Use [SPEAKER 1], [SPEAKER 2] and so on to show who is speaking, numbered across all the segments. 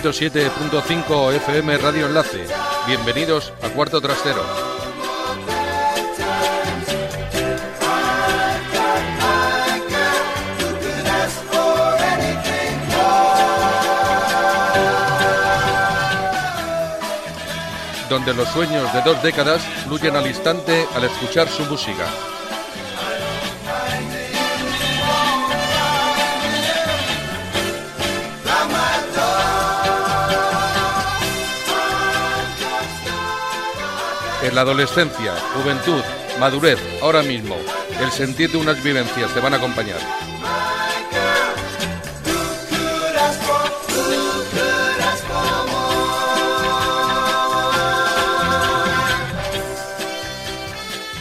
[SPEAKER 1] 107.5 FM Radio Enlace. Bienvenidos a Cuarto Trastero. donde los sueños de dos décadas fluyen al instante al escuchar su música. En la adolescencia, juventud, madurez, ahora mismo, el sentir de unas vivencias te van a acompañar.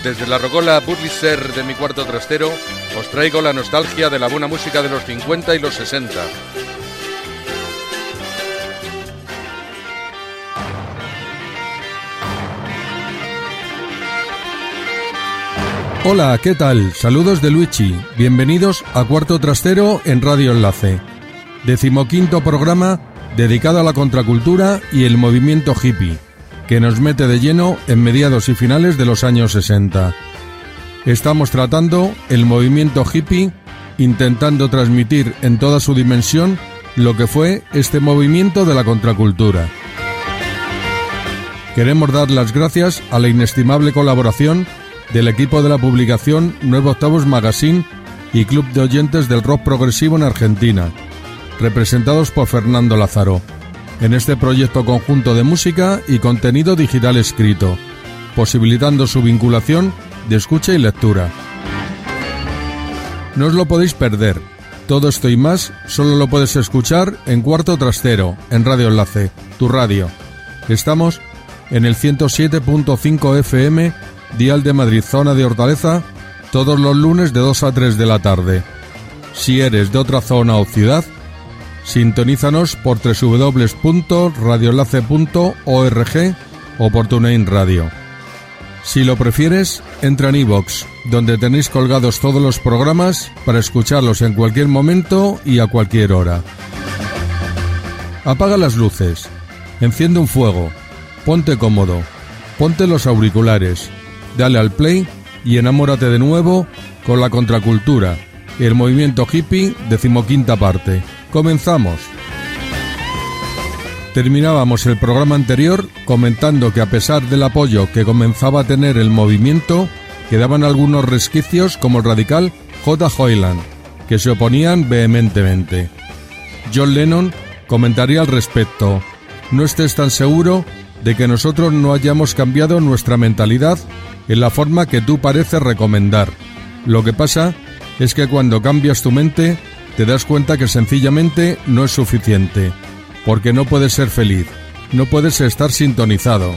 [SPEAKER 1] Desde la rocola Burliser de mi cuarto trastero, os traigo la nostalgia de la buena música de los 50 y los 60. Hola, ¿qué tal? Saludos de Luigi. Bienvenidos a Cuarto Trastero en Radio Enlace. Decimoquinto programa dedicado a la contracultura y el movimiento hippie que nos mete de lleno en mediados y finales de los años 60. Estamos tratando el movimiento hippie, intentando transmitir en toda su dimensión lo que fue este movimiento de la contracultura. Queremos dar las gracias a la inestimable colaboración del equipo de la publicación Nuevo Octavos Magazine y Club de Oyentes del Rock Progresivo en Argentina, representados por Fernando Lázaro en este proyecto conjunto de música y contenido digital escrito, posibilitando su vinculación de escucha y lectura. No os lo podéis perder. Todo esto y más solo lo puedes escuchar en Cuarto Trastero, en Radio Enlace, tu radio. Estamos en el 107.5 FM, Dial de Madrid, zona de Hortaleza, todos los lunes de 2 a 3 de la tarde. Si eres de otra zona o ciudad, Sintonízanos por www.radioenlace.org o por TuneIn Radio. Si lo prefieres, entra en iVoox, donde tenéis colgados todos los programas para escucharlos en cualquier momento y a cualquier hora. Apaga las luces, enciende un fuego, ponte cómodo, ponte los auriculares, dale al play y enamórate de nuevo con la contracultura, el movimiento hippie decimoquinta parte. Comenzamos. Terminábamos el programa anterior comentando que a pesar del apoyo que comenzaba a tener el movimiento, quedaban algunos resquicios como el radical J. Hoyland, que se oponían vehementemente. John Lennon comentaría al respecto, no estés tan seguro de que nosotros no hayamos cambiado nuestra mentalidad en la forma que tú pareces recomendar. Lo que pasa es que cuando cambias tu mente te das cuenta que sencillamente no es suficiente, porque no puedes ser feliz, no puedes estar sintonizado.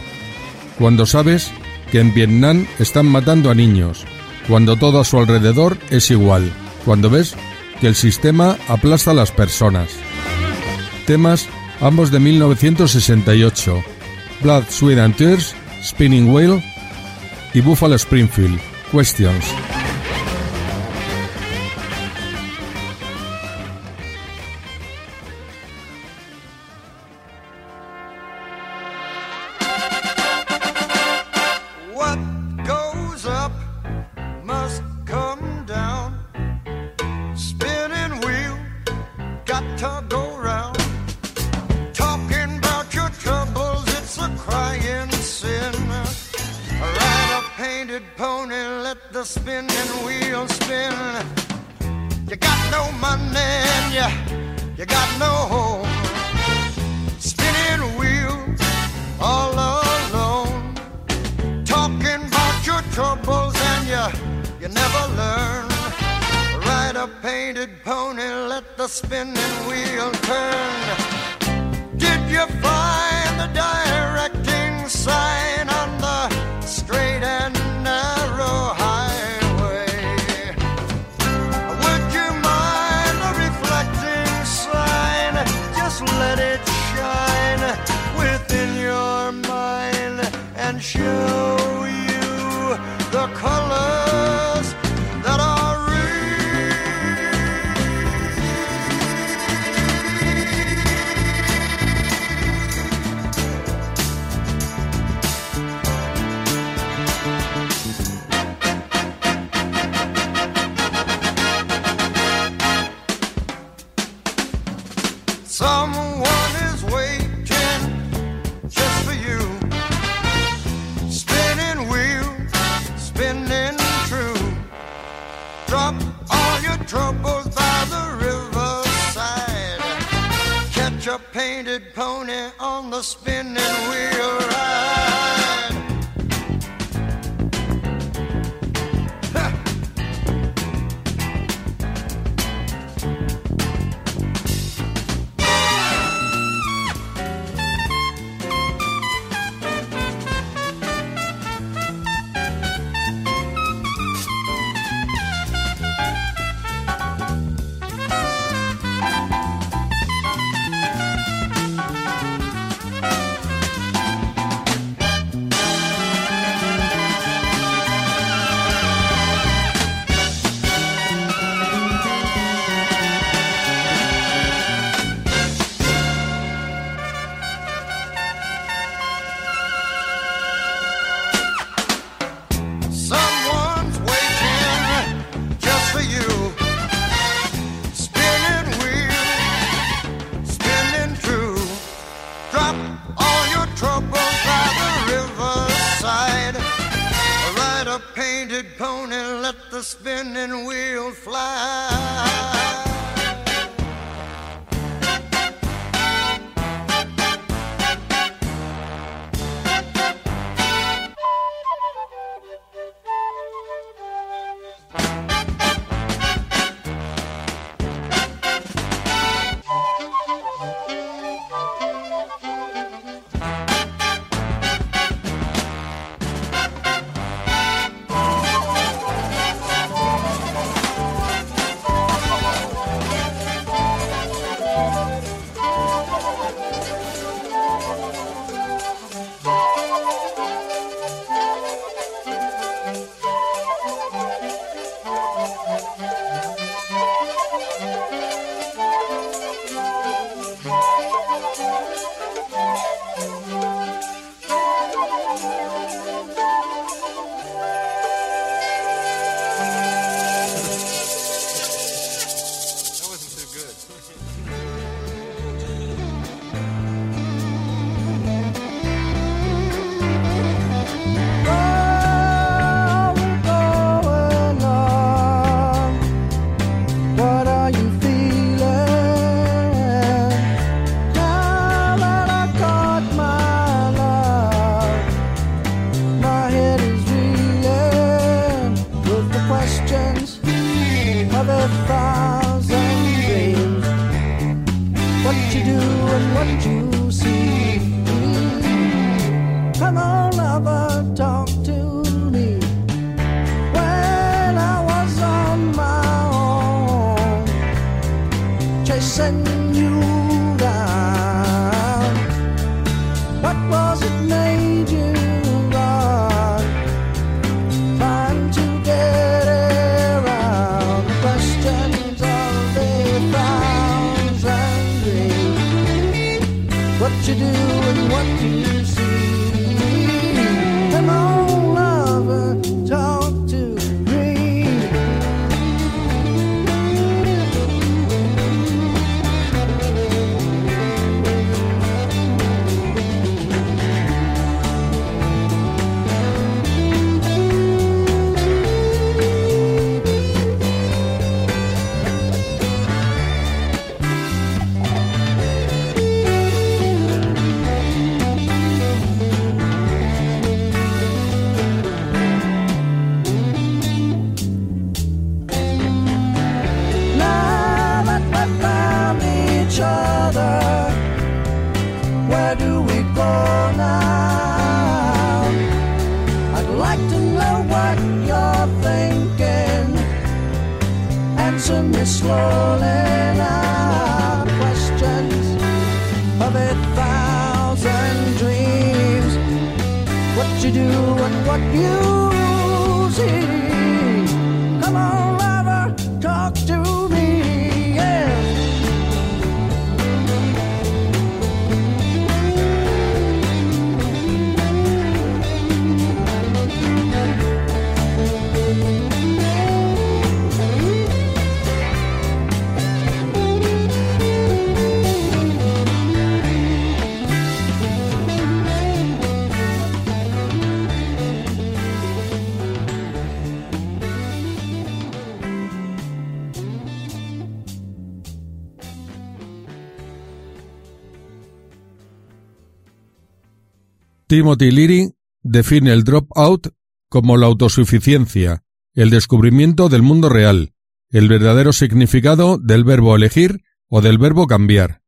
[SPEAKER 1] Cuando sabes que en Vietnam están matando a niños, cuando todo a su alrededor es igual, cuando ves que el sistema aplasta a las personas. Temas ambos de 1968, Blood, Sweat and Tears, Spinning Whale y Buffalo Springfield, Questions.
[SPEAKER 2] spinning true. Drop all your troubles by the riverside. Catch a painted pony on the spinning wheel.
[SPEAKER 1] Timothy Leary define el drop-out como la autosuficiencia, el descubrimiento del mundo real, el verdadero significado del verbo elegir o del verbo cambiar.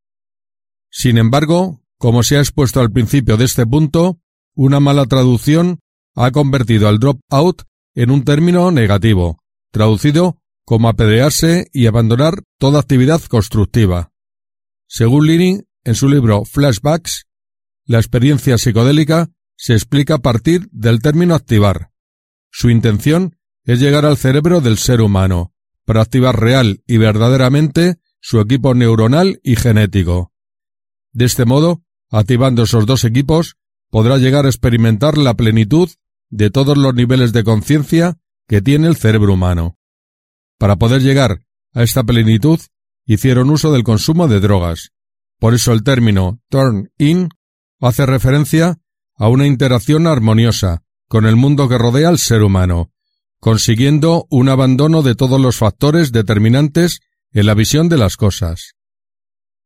[SPEAKER 1] Sin embargo, como se ha expuesto al principio de este punto, una mala traducción ha convertido al drop-out en un término negativo, traducido como apedrearse y abandonar toda actividad constructiva. Según Leary, en su libro Flashbacks, la experiencia psicodélica se explica a partir del término activar. Su intención es llegar al cerebro del ser humano, para activar real y verdaderamente su equipo neuronal y genético. De este modo, activando esos dos equipos, podrá llegar a experimentar la plenitud de todos los niveles de conciencia que tiene el cerebro humano. Para poder llegar a esta plenitud, hicieron uso del consumo de drogas. Por eso el término turn in hace referencia a una interacción armoniosa con el mundo que rodea al ser humano, consiguiendo un abandono de todos los factores determinantes en la visión de las cosas.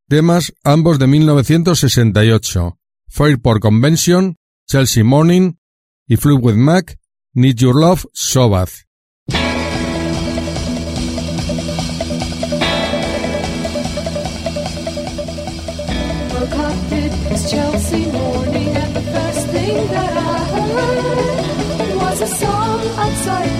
[SPEAKER 1] Temas ambos de 1968, Fairport Convention, Chelsea Morning y Fleetwood Mac, Need Your Love, So
[SPEAKER 3] Chelsea was a song outside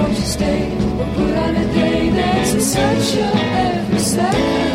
[SPEAKER 3] Oh, stay? We'll put on a day that's essential every second.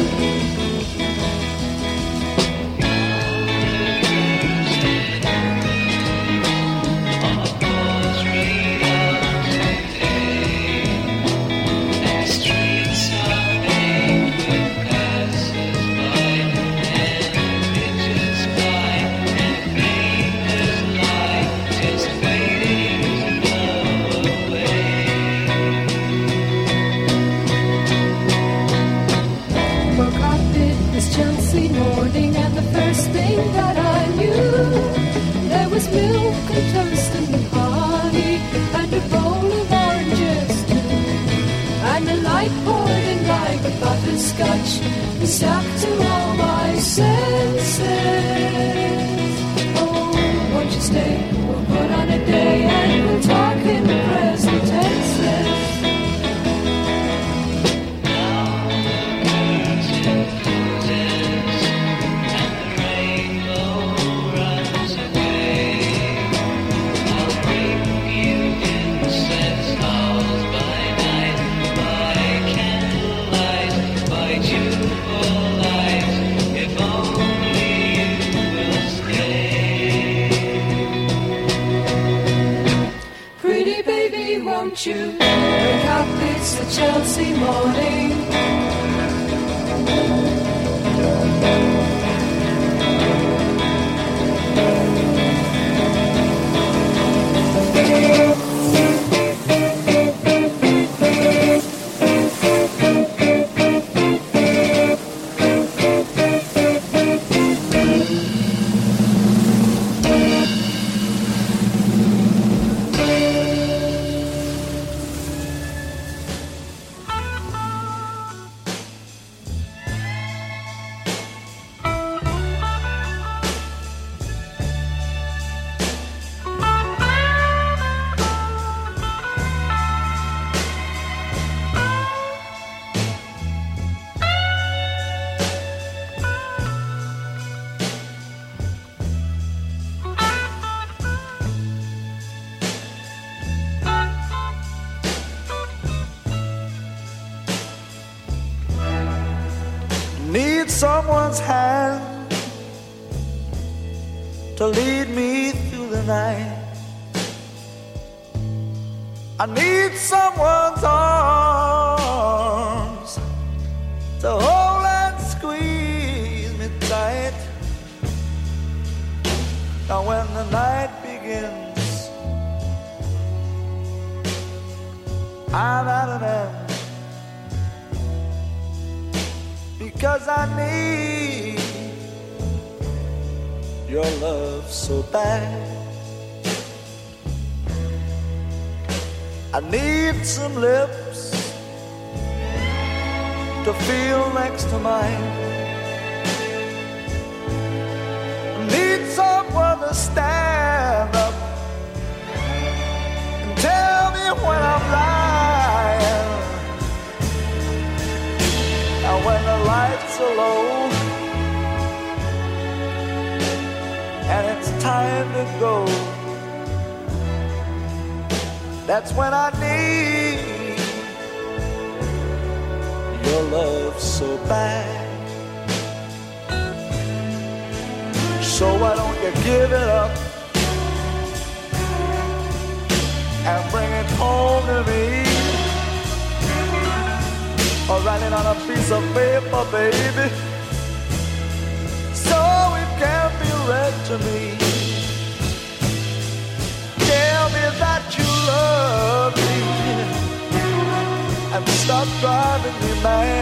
[SPEAKER 4] Someone's hand to lead me through the night. I need someone's arms to hold and squeeze me tight. Now, when the night begins, I'm out of end because I need your love so bad. I need some lips to feel next to mine. I need someone to stand up and tell me when I'm lying. Lights are low and it's time to go. That's when I need your love so bad. So why don't you give it up and bring it home to me? Or write it on a piece of paper, baby, so it can be read to me. Tell me that you love me and stop driving me mad.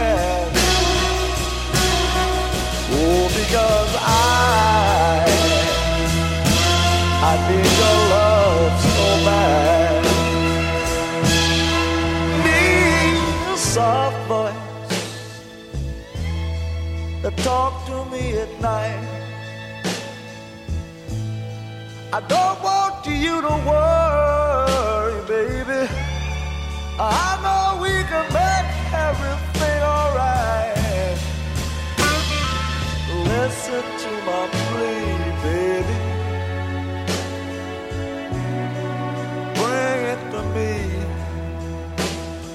[SPEAKER 4] Talk to me at night. I don't want you to worry, baby. I know we can make everything alright. Listen to my plea, baby. Bring it to me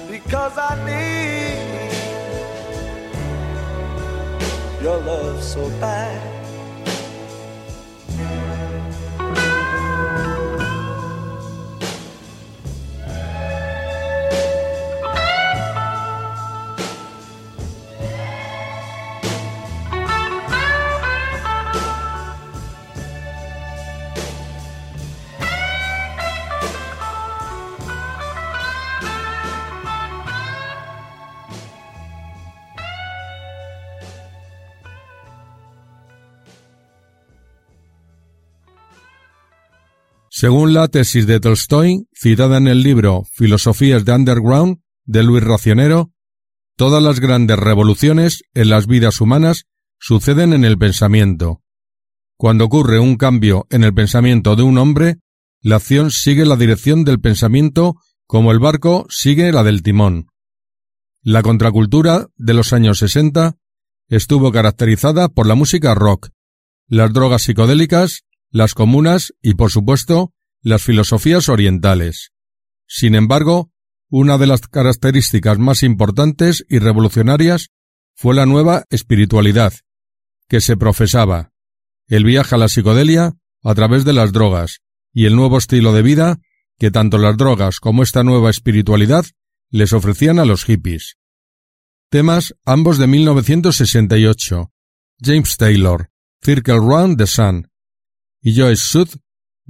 [SPEAKER 4] because I need your love so bad.
[SPEAKER 1] Según la tesis de Tolstoy, citada en el libro Filosofías de Underground de Luis Racionero, todas las grandes revoluciones en las vidas humanas suceden en el pensamiento. Cuando ocurre un cambio en el pensamiento de un hombre, la acción sigue la dirección del pensamiento como el barco sigue la del timón. La contracultura de los años 60 estuvo caracterizada por la música rock, las drogas psicodélicas, las comunas y, por supuesto, las filosofías orientales. Sin embargo, una de las características más importantes y revolucionarias fue la nueva espiritualidad, que se profesaba, el viaje a la psicodelia a través de las drogas y el nuevo estilo de vida que tanto las drogas como esta nueva espiritualidad les ofrecían a los hippies. Temas ambos de 1968. James Taylor, Circle Round the Sun. Joyce Sud,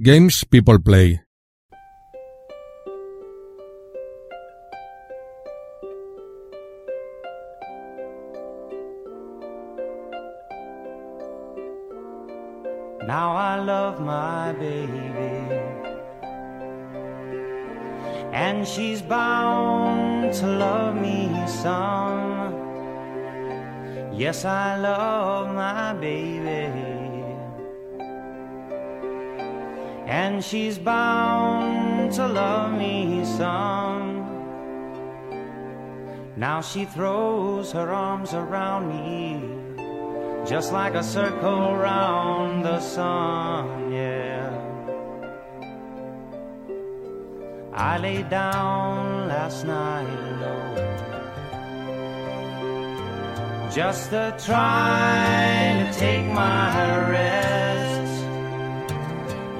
[SPEAKER 1] Games People Play.
[SPEAKER 5] Now I love my baby. And she's bound to love me some. Yes, I love my baby. And she's bound to love me some. Now she throws her arms around me just like a circle round the sun, yeah. I lay down last night alone, just to try to take my rest.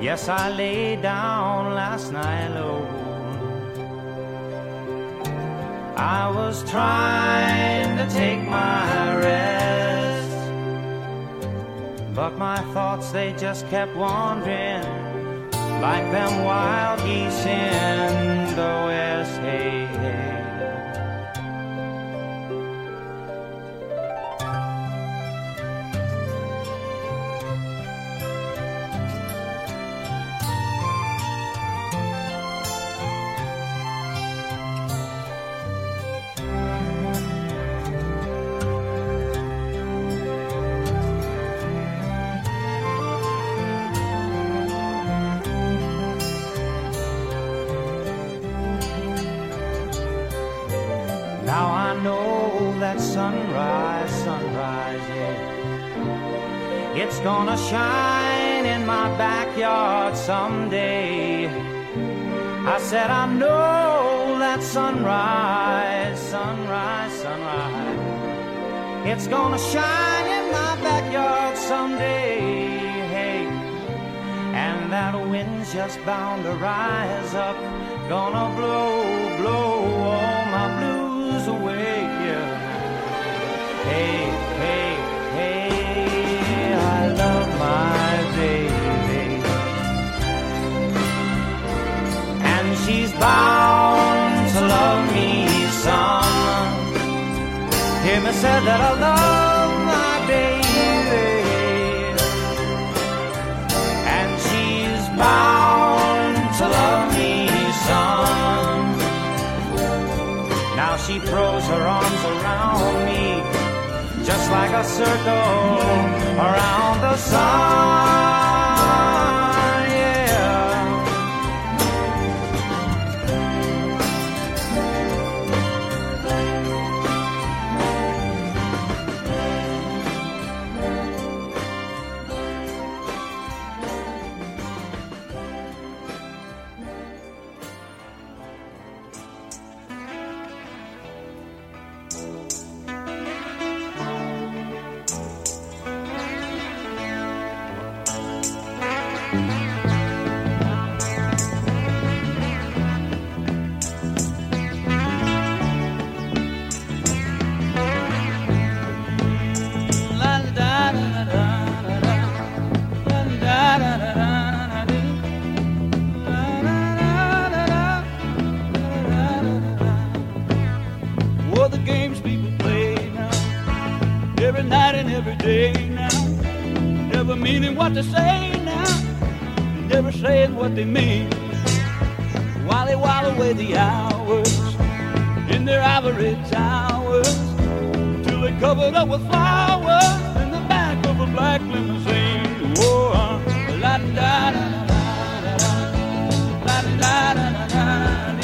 [SPEAKER 5] Yes, I lay down last night alone, I was trying to take my rest, but my thoughts they just kept wandering like them wild geese in the west. Hey, sunrise, sunrise, yeah. It's gonna shine in my backyard someday. I said, I know that sunrise, sunrise, sunrise. It's gonna shine in my backyard someday. Hey, and that wind's just bound to rise up. Gonna blow, blow me say that I love my baby. And she's bound to love me some. Now she throws her arms around me, just like a circle around the sun.
[SPEAKER 6] what they mean while they while away the hours in their ivory towers till they're covered up with flowers in the back of a black limousine. Oh, uh, la da da da da da da da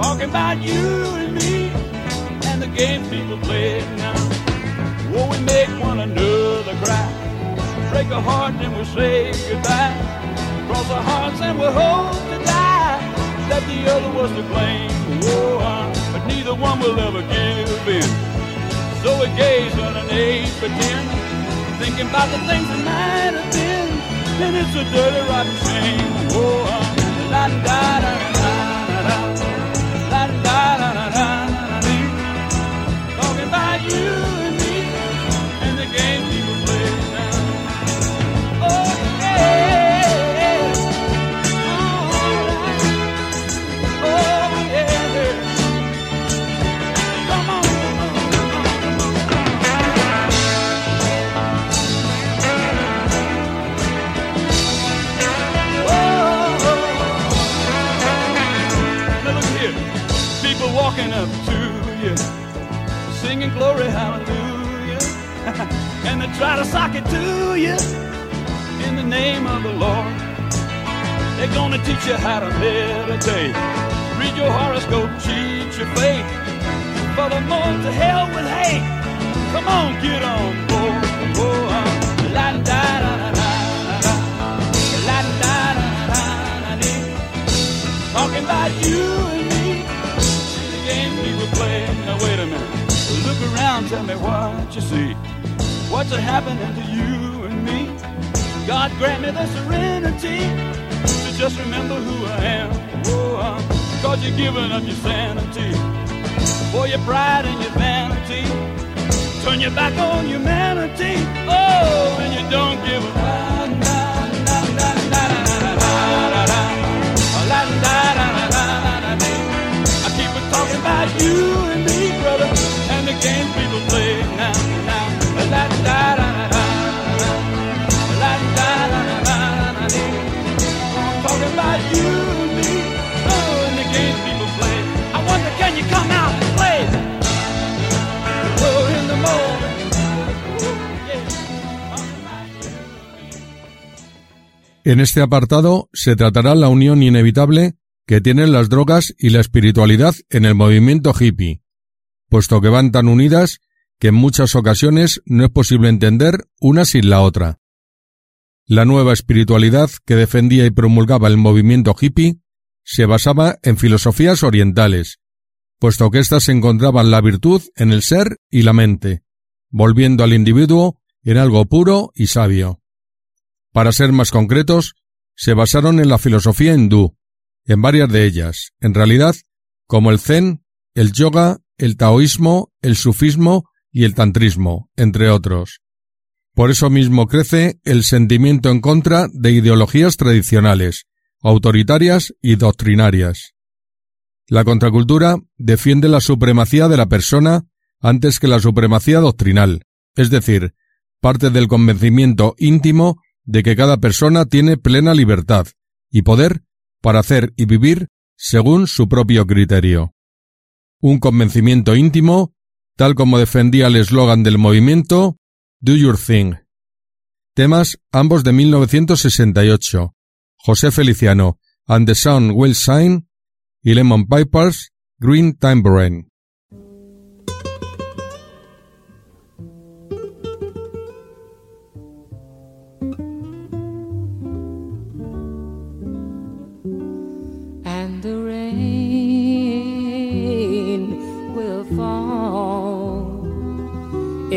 [SPEAKER 6] Talking about you and me and the game people play now. Whoa, we make one another cry, break a heart and we say goodbye. Cross our hearts and we hope to die that the other was to blame. Oh, uh, but neither one will ever give in. So we gaze on an eight pretend, thinking about the things that might have been. And it's a dirty, rotten shame. Oh, uh, la da da da da da. La da da da da da dee. Talking about you and me walking up to you, singing glory hallelujah, and they try to sock it to you in the name of the Lord. They're gonna teach you how to meditate, read your horoscope, cheat your faith. Furthermore, to hell with hate. Come on, get on board. Da da da talking about you. The playing. Now wait a minute. Look around, tell me what you see. What's happening to you and me? God grant me the serenity to just remember who I am. Oh, cause you're giving up your sanity. for your pride and your vanity. Turn your back on humanity. Oh, and you don't give a you and me, brother, and the people play now, oh. I wonder, can you come out and play? Oh.
[SPEAKER 1] En este apartado se tratará la unión inevitable que tienen las drogas y la espiritualidad en el movimiento hippie, puesto que van tan unidas que en muchas ocasiones no es posible entender una sin la otra. La nueva espiritualidad que defendía y promulgaba el movimiento hippie se basaba en filosofías orientales, puesto que éstas encontraban la virtud en el ser y la mente, volviendo al individuo en algo puro y sabio. Para ser más concretos, se basaron en la filosofía hindú, en varias de ellas, en realidad, como el zen, el yoga, el taoísmo, el sufismo y el tantrismo, entre otros. Por eso mismo crece el sentimiento en contra de ideologías tradicionales, autoritarias y doctrinarias. La contracultura defiende la supremacía de la persona antes que la supremacía doctrinal, es decir, parte del convencimiento íntimo de que cada persona tiene plena libertad y poder para hacer y vivir según su propio criterio. Un convencimiento íntimo, tal como defendía el eslogan del movimiento Do Your Thing. Temas ambos de 1968. José Feliciano, And the Sun Will Shine y Lemon Pipers, Green Tambourine.
[SPEAKER 7] and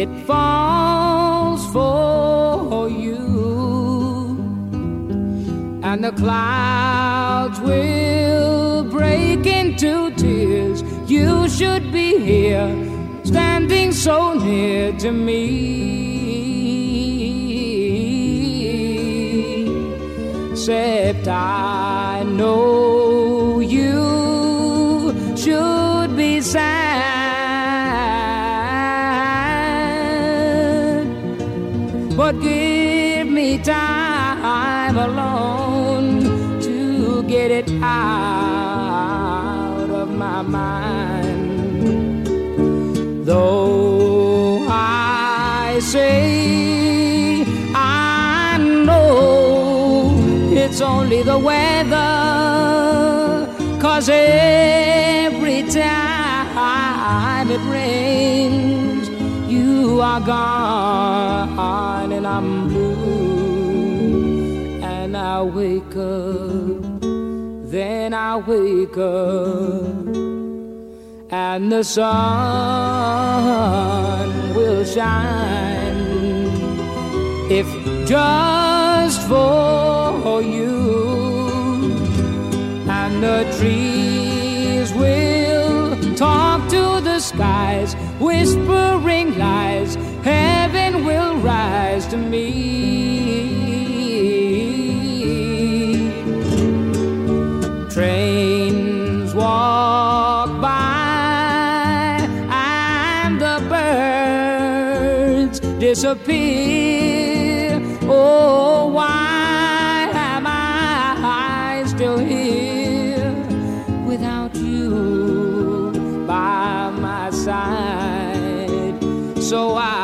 [SPEAKER 7] It falls for you, and the clouds will break into tears. You should be here, standing so near to me. Except I know you should be sad, but give me time alone to get it out of my mind. Though I say I know it's only the weather, cause every time it rains, you are gone and I'm blue. And I wake up, then I wake up. And the sun will shine. If just for you and the trees will talk to the skies whispering lies will rise to me Trains walk by and the birds disappear. Oh, why am I still here without you by my side? So I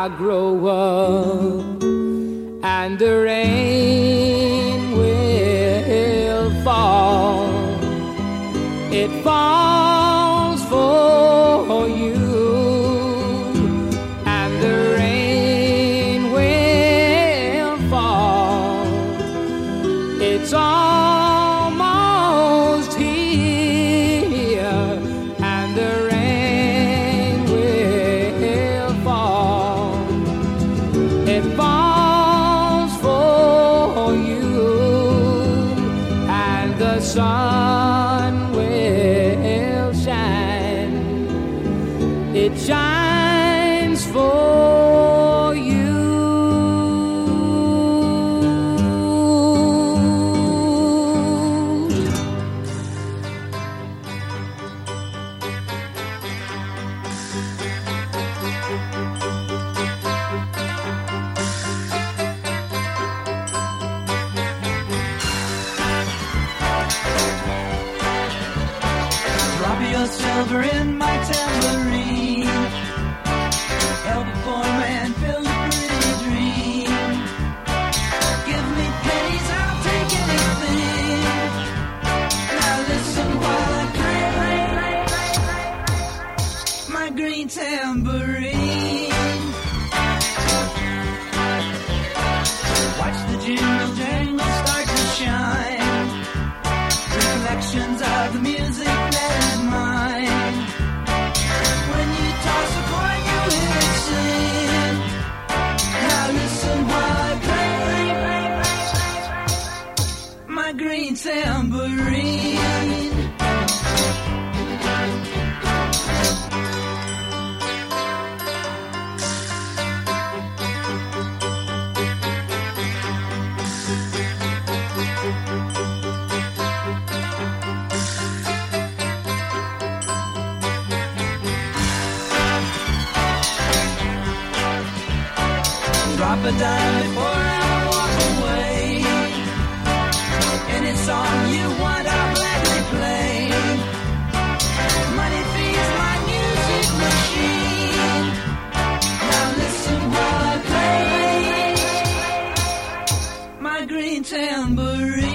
[SPEAKER 7] I grow up and the rain will fall. It falls for you, and the rain will
[SPEAKER 8] fall. It's all.
[SPEAKER 9] Drop a dime before I walk away. Any song you want, I'll gladly play. Money feeds my music machine. Now listen while I play my green tambourine.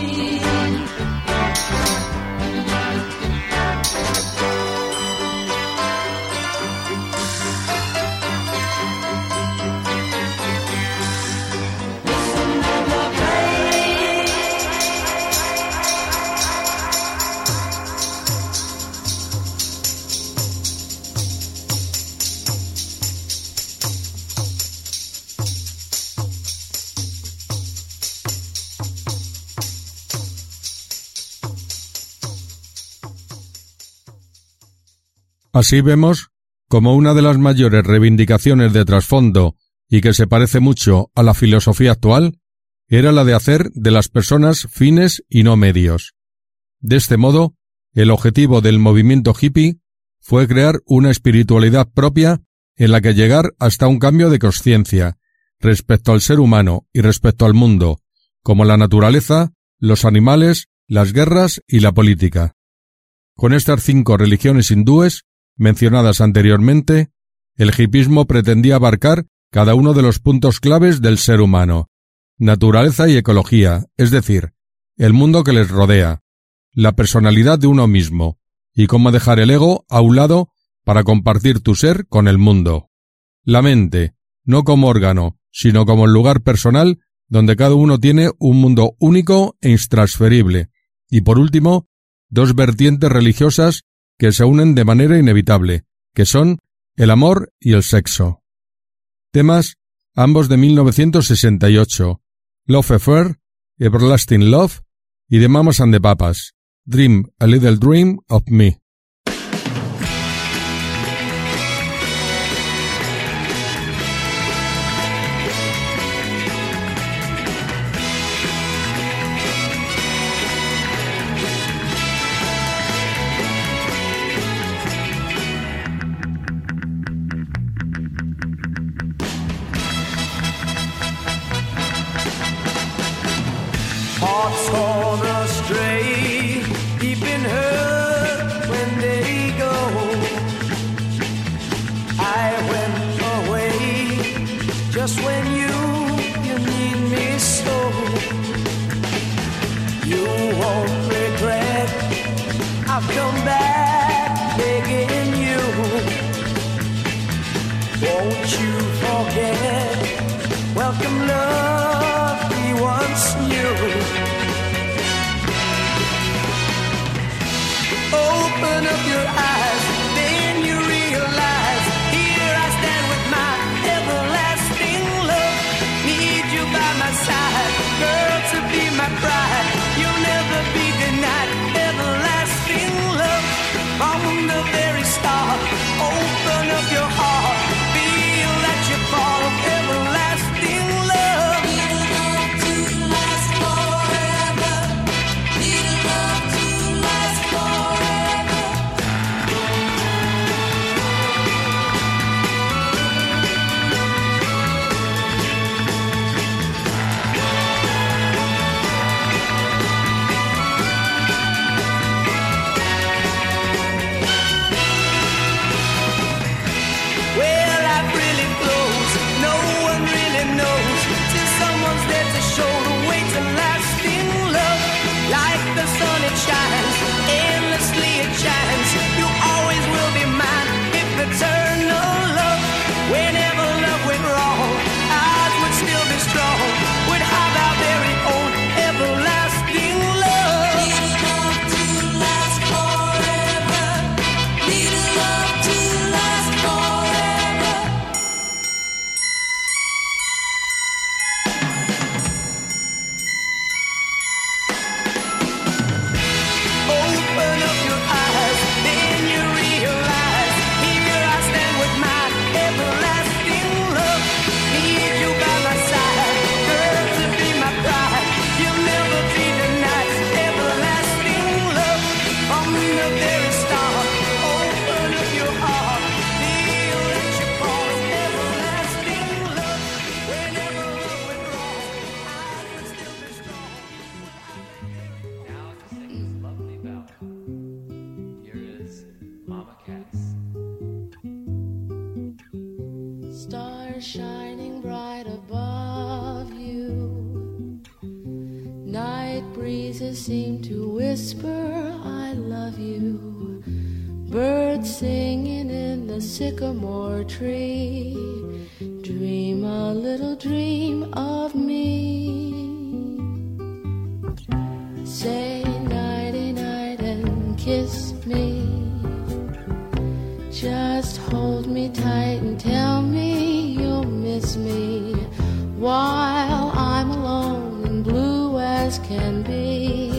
[SPEAKER 1] Así vemos como una de las mayores reivindicaciones de trasfondo y que se parece mucho a la filosofía actual era la de hacer de las personas fines y no medios. De este modo, el objetivo del movimiento hippie fue crear una espiritualidad propia en la que llegar hasta un cambio de conciencia respecto al ser humano y respecto al mundo, como la naturaleza, los animales, las guerras y la política. Con estas cinco religiones hindúes mencionadas anteriormente, el hipismo pretendía abarcar cada uno de los puntos claves del ser humano, naturaleza y ecología, es decir, el mundo que les rodea, la personalidad de uno mismo, y cómo dejar el ego a un lado para compartir tu ser con el mundo. La mente, no como órgano, sino como el lugar personal donde cada uno tiene un mundo único e intransferible. Y por último, dos vertientes religiosas que se unen de manera inevitable, que son el amor y el sexo. Temas, ambos de 1968, Love Affair, Everlasting Love y The Mamas and the Papas, Dream a Little Dream of Me.
[SPEAKER 10] pay.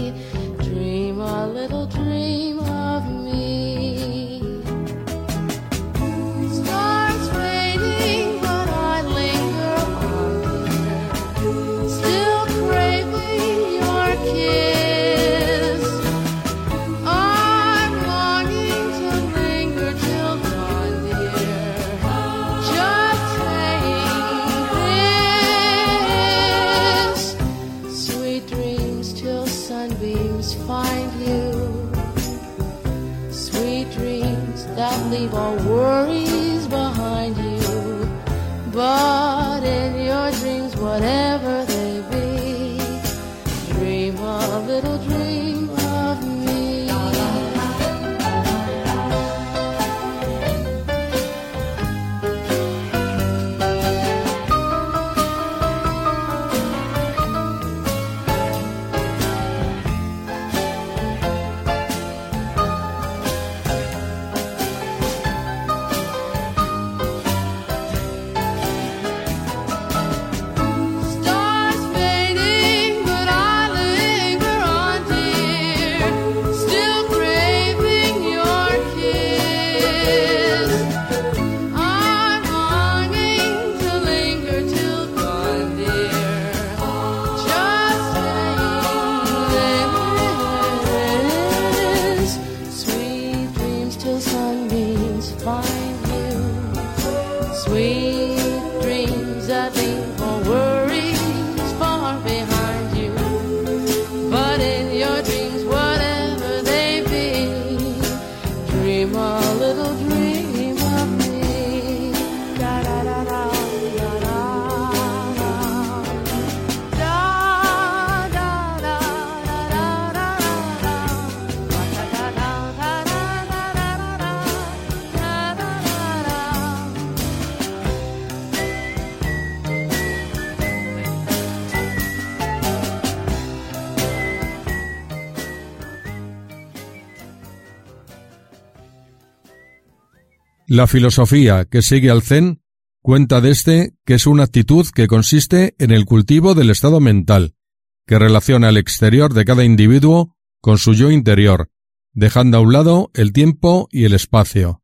[SPEAKER 1] La filosofía que sigue al Zen cuenta de este que es una actitud que consiste en el cultivo del estado mental, que relaciona el exterior de cada individuo con su yo interior, dejando a un lado el tiempo y el espacio.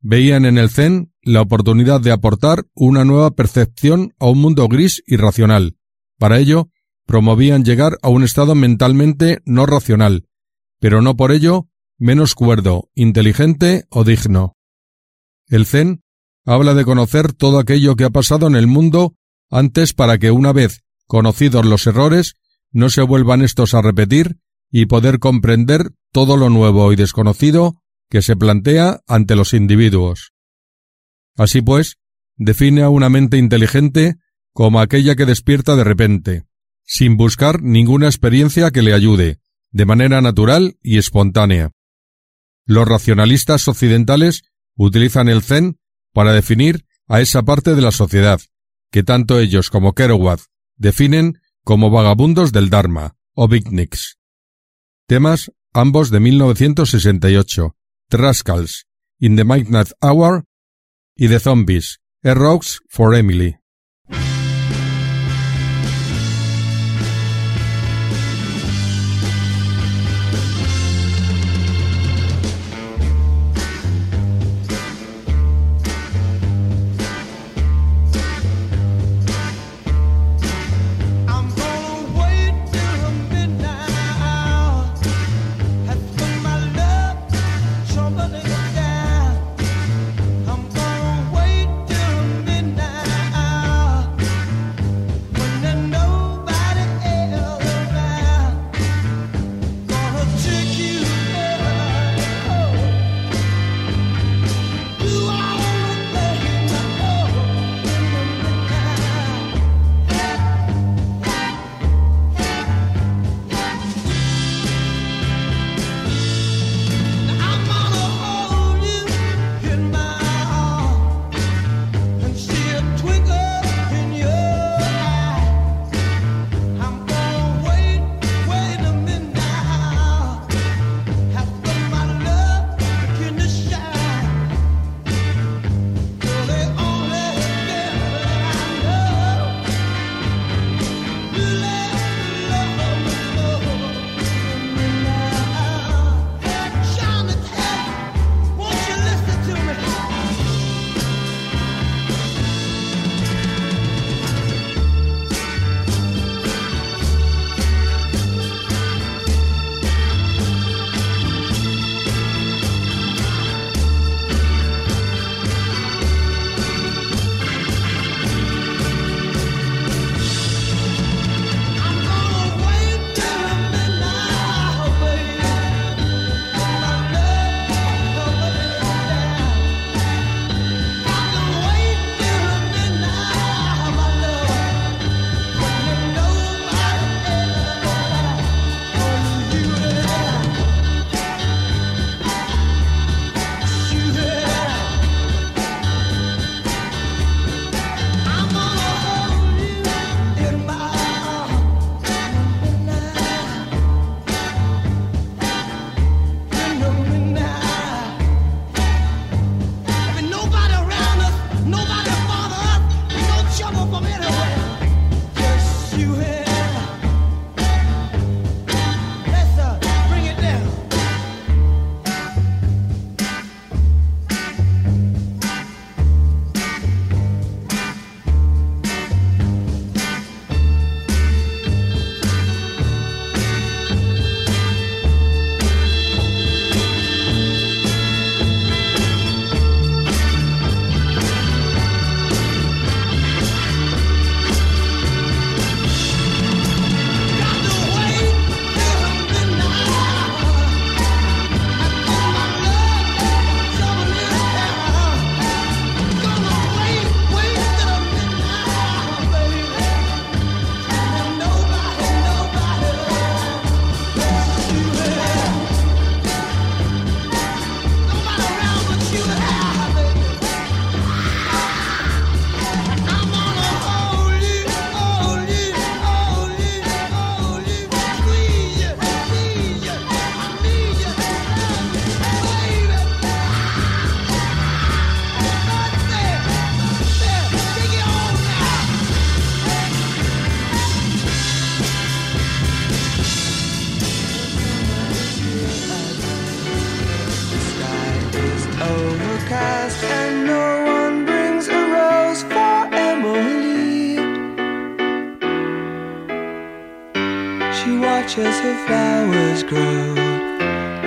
[SPEAKER 1] Veían en el Zen la oportunidad de aportar una nueva percepción a un mundo gris y racional. Para ello, promovían llegar a un estado mentalmente no racional, pero no por ello menos cuerdo, inteligente o digno. El Zen habla de conocer todo aquello que ha pasado en el mundo antes para que una vez conocidos los errores no se vuelvan estos a repetir y poder comprender todo lo nuevo y desconocido que se plantea ante los individuos. Así pues, define a una mente inteligente como aquella que despierta de repente, sin buscar ninguna experiencia que le ayude, de manera natural y espontánea. Los racionalistas occidentales utilizan el Zen para definir a esa parte de la sociedad, que tanto ellos como Kerouac definen como vagabundos del Dharma, o beatniks. Temas ambos de 1968, The Rascals, In the Midnight Hour y The Zombies, A for Emily.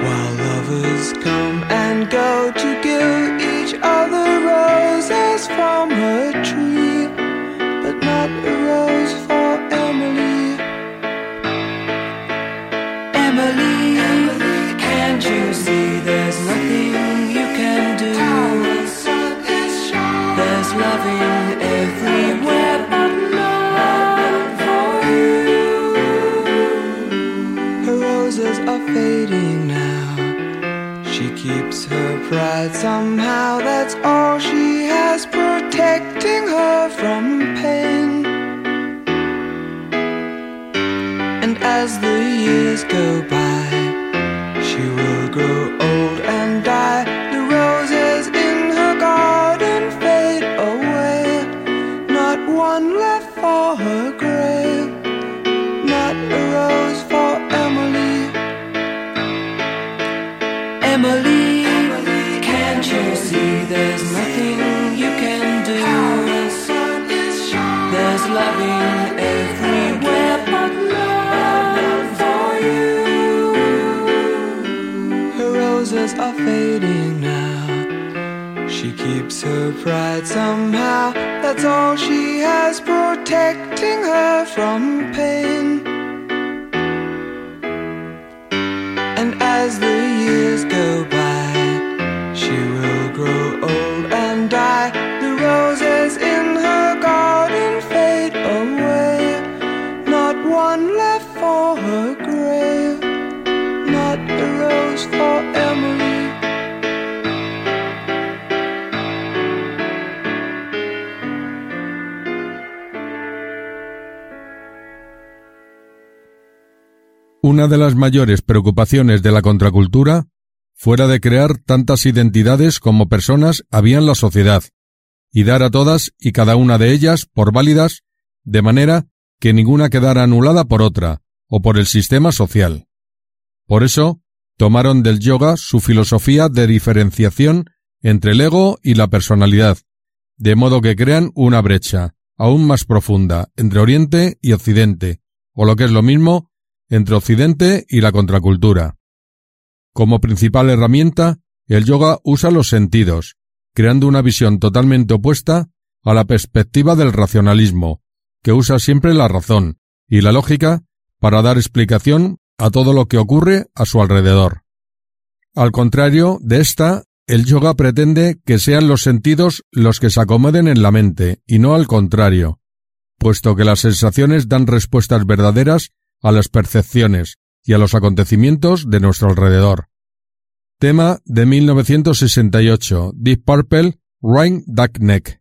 [SPEAKER 8] While lovers come and go to somehow. That's all That's all she
[SPEAKER 1] Una de las mayores preocupaciones de la contracultura fuera de crear tantas identidades como personas había en la sociedad, y dar a todas y cada una de ellas por válidas, de manera que ninguna quedara anulada por otra, o por el sistema social. Por eso, tomaron del yoga su filosofía de diferenciación entre el ego y la personalidad, de modo que crean una brecha aún más profunda entre Oriente y Occidente, o lo que es lo mismo, entre Occidente y la contracultura. Como principal herramienta, el yoga usa los sentidos, creando una visión totalmente opuesta a la perspectiva del racionalismo, que usa siempre la razón y la lógica para dar explicación a todo lo que ocurre a su alrededor. Al contrario de esta, el yoga pretende que sean los sentidos los que se acomoden en la mente, y no al contrario, puesto que las sensaciones dan respuestas verdaderas a las percepciones y a los acontecimientos de nuestro alrededor. Tema de 1968, Deep Purple, Ryan Duck Neck.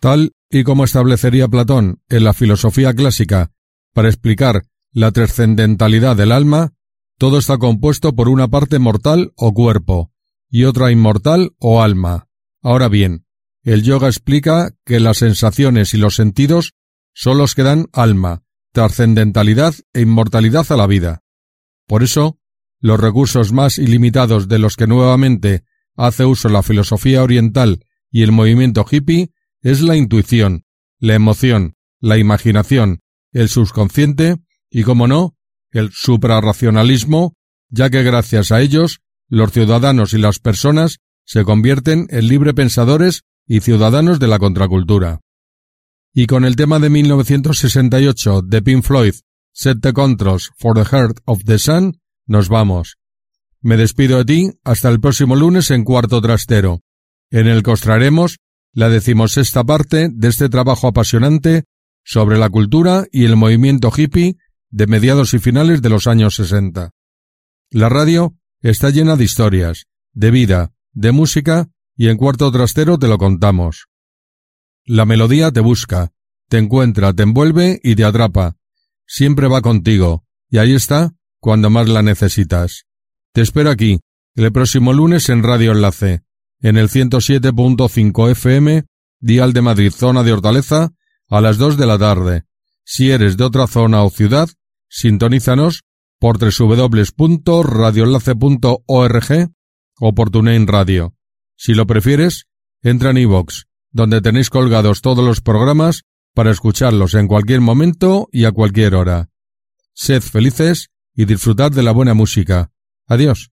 [SPEAKER 1] Tal y como establecería Platón en la filosofía clásica para explicar la trascendentalidad del alma, todo está compuesto por una parte mortal o cuerpo y otra inmortal o alma. Ahora bien, el yoga explica que las sensaciones y los sentidos son los que dan alma, trascendentalidad e inmortalidad a la vida. Por eso, los recursos más ilimitados de los que nuevamente hace uso la filosofía oriental y el movimiento hippie es la intuición, la emoción, la imaginación, el subconsciente y, como no, el suprarracionalismo, ya que gracias a ellos los ciudadanos y las personas se convierten en libre pensadores y ciudadanos de la contracultura. Y con el tema de 1968 de Pink Floyd, Set the Controls for the Heart of the Sun, nos vamos. Me despido de ti hasta el próximo lunes en cuarto trastero, en el que os traeremos la decimosexta parte de este trabajo apasionante sobre la cultura y el movimiento hippie de mediados y finales de los años 60. La radio está llena de historias, de vida, de música, y en cuarto trastero te lo contamos. La melodía te busca, te encuentra, te envuelve y te atrapa. Siempre va contigo, y ahí está cuando más la necesitas. Te espero aquí, el próximo lunes en Radio Enlace, en el 107.5 FM, Dial de Madrid, zona de Hortaleza, a las 2 de la tarde. Si eres de otra zona o ciudad, sintonízanos por www.radioenlace.org o por TuneIn Radio. Si lo prefieres, entra en iVox, donde tenéis colgados todos los programas para escucharlos en cualquier momento y a cualquier hora. Sed felices y disfrutad de la buena música. Adiós.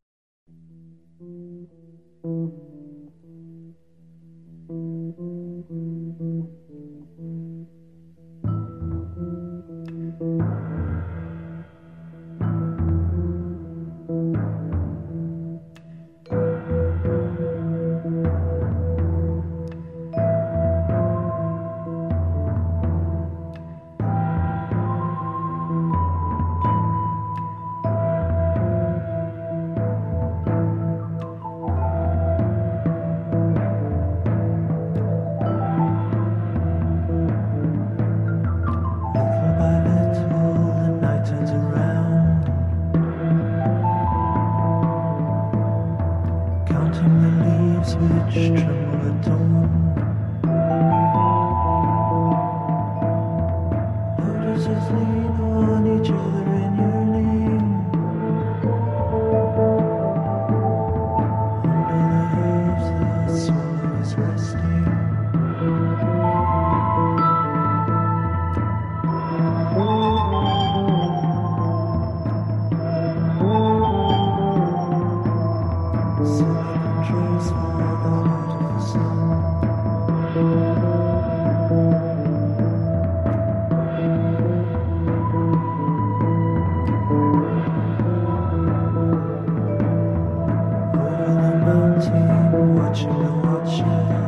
[SPEAKER 11] you.